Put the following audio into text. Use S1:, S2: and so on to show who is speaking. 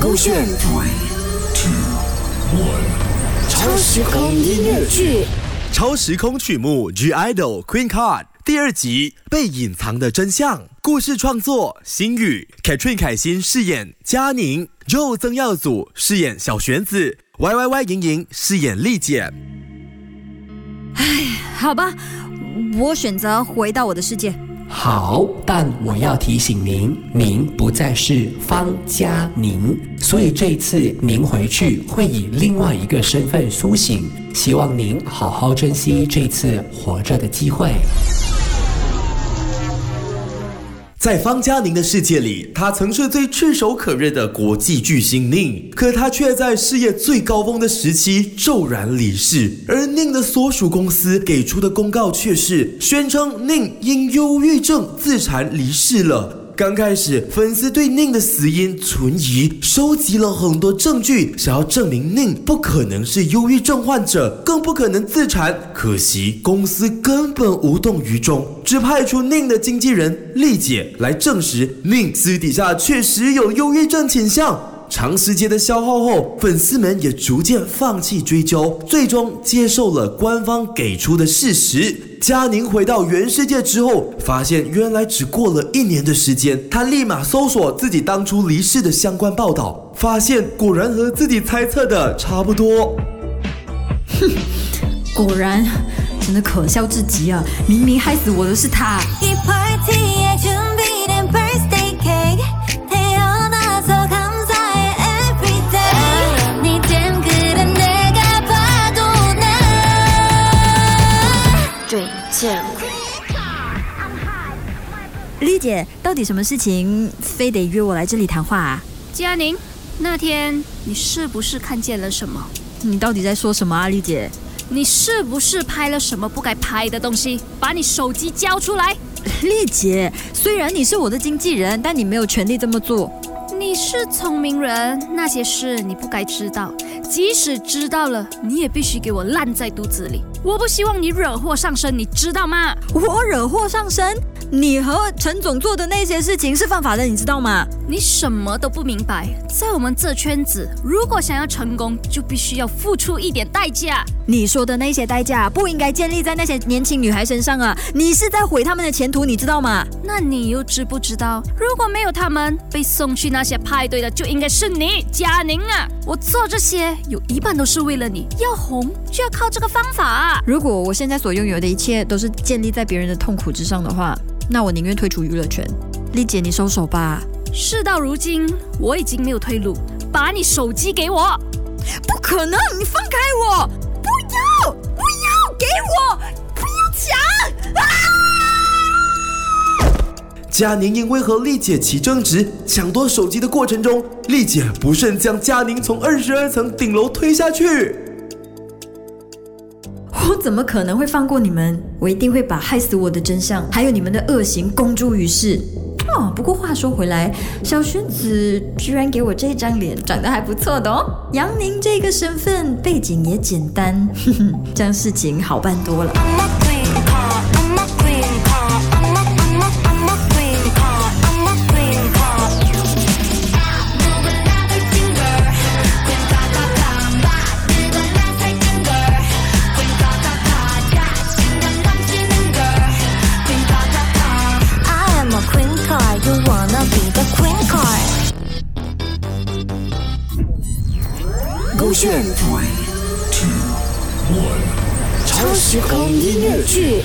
S1: 勾选
S2: Three, two, one.
S1: 超时空音乐剧。
S3: 超时空曲目《G Idol Queen Card》第二集被隐藏的真相。故事创作：星宇，Katrin 凯欣饰演佳宁，Joe 曾耀祖饰演小玄子，Y Y Y 莹莹饰演丽姐。
S4: 哎好吧，我选择回到我的世界。
S5: 好，但我要提醒您，您不再是方佳宁，所以这次您回去会以另外一个身份苏醒。希望您好好珍惜这次活着的机会。
S3: 在方佳宁的世界里，他曾是最炙手可热的国际巨星宁，可他却在事业最高峰的时期骤然离世。而宁的所属公司给出的公告却是宣称宁因忧郁症自残离世了。刚开始，粉丝对宁的死因存疑，收集了很多证据，想要证明宁不可能是忧郁症患者，更不可能自残。可惜公司根本无动于衷，只派出宁的经纪人丽姐来证实宁私底下确实有忧郁症倾向。长时间的消耗后，粉丝们也逐渐放弃追究，最终接受了官方给出的事实。佳宁回到原世界之后，发现原来只过了一年的时间，她立马搜索自己当初离世的相关报道，发现果然和自己猜测的差不多。
S4: 哼果然，真的可笑至极啊！明明害死我的是他。姐，到底什么事情非得约我来这里谈话啊？
S6: 佳宁，那天你是不是看见了什么？
S4: 你到底在说什么啊，丽姐？
S6: 你是不是拍了什么不该拍的东西？把你手机交出来！
S4: 丽姐，虽然你是我的经纪人，但你没有权利这么做。
S6: 你是聪明人，那些事你不该知道。即使知道了，你也必须给我烂在肚子里。我不希望你惹祸上身，你知道吗？
S4: 我惹祸上身？你和陈总做的那些事情是犯法的，你知道吗？
S6: 你什么都不明白。在我们这圈子，如果想要成功，就必须要付出一点代价。
S4: 你说的那些代价不应该建立在那些年轻女孩身上啊！你是在毁他们的前途，你知道吗？
S6: 那你又知不知道，如果没有他们，被送去那些派对的就应该是你，佳宁啊！我做这些有一半都是为了你，要红就要靠这个方法啊！
S4: 如果我现在所拥有的一切都是建立在别人的痛苦之上的话，那我宁愿退出娱乐圈。丽姐，你收手吧。
S6: 事到如今，我已经没有退路，把你手机给我！
S4: 不可能！你放开我！不要！不要！给我！
S3: 佳宁因为和丽姐起争执、抢夺手机的过程中，丽姐不慎将佳宁从二十二层顶楼推下去。
S4: 我怎么可能会放过你们？我一定会把害死我的真相，还有你们的恶行公诸于世。哦，不过话说回来，小轩子居然给我这张脸，长得还不错的哦。杨宁这个身份背景也简单，哼哼，这样事情好办多了。
S7: Queen card you wanna be the queen card
S1: 勾选
S2: Three, two, one.
S1: 超时空音乐剧。